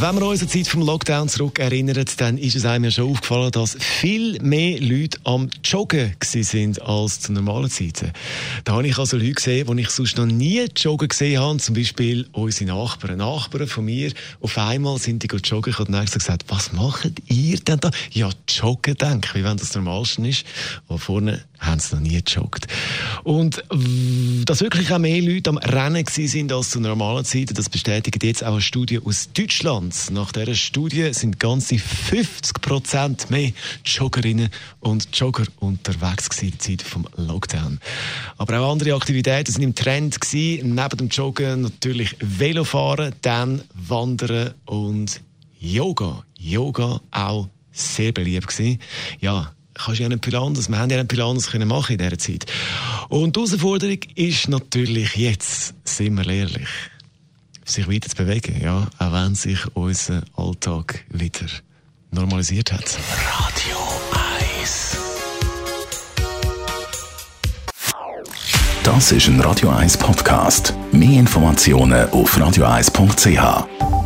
wenn wir uns die Zeit vom Lockdown zurück erinnern, dann ist es einem ja schon aufgefallen, dass viel mehr Leute am Joggen sind als zu normalen Zeiten. Da habe ich also Leute gesehen, die ich sonst noch nie joggen gesehen habe. Zum Beispiel unsere Nachbarn. Nachbarn von mir. Auf einmal sind die joggen. Ich habe dann gesagt, was macht ihr denn da? Ja, joggen, denke ich, wie wenn das Normalste ist. Aber vorne haben sie noch nie gejoggt. Und dass wirklich auch mehr Leute am Rennen sind als zu normalen Zeiten, das bestätigt jetzt auch eine Studie aus Deutschland. Land. Nach dieser Studie sind ganze 50 Prozent mehr Joggerinnen und Jogger unterwegs gewesen, die Zeit vom Lockdown. Aber auch andere Aktivitäten sind im Trend gewesen. Neben dem Joggen natürlich Velofahren, dann Wandern und Yoga. Yoga auch sehr beliebt gewesen. Ja, kannst du ja nicht viel anders. Wir haben ja nicht viel anders können machen in dieser Zeit. Und die Herausforderung ist natürlich jetzt, sind wir ehrlich, sich weiter zu bewegen, ja, auch wenn sich unser Alltag wieder normalisiert hat. Radio 1 Das ist ein Radio 1 Podcast. Mehr Informationen auf radio1.ch.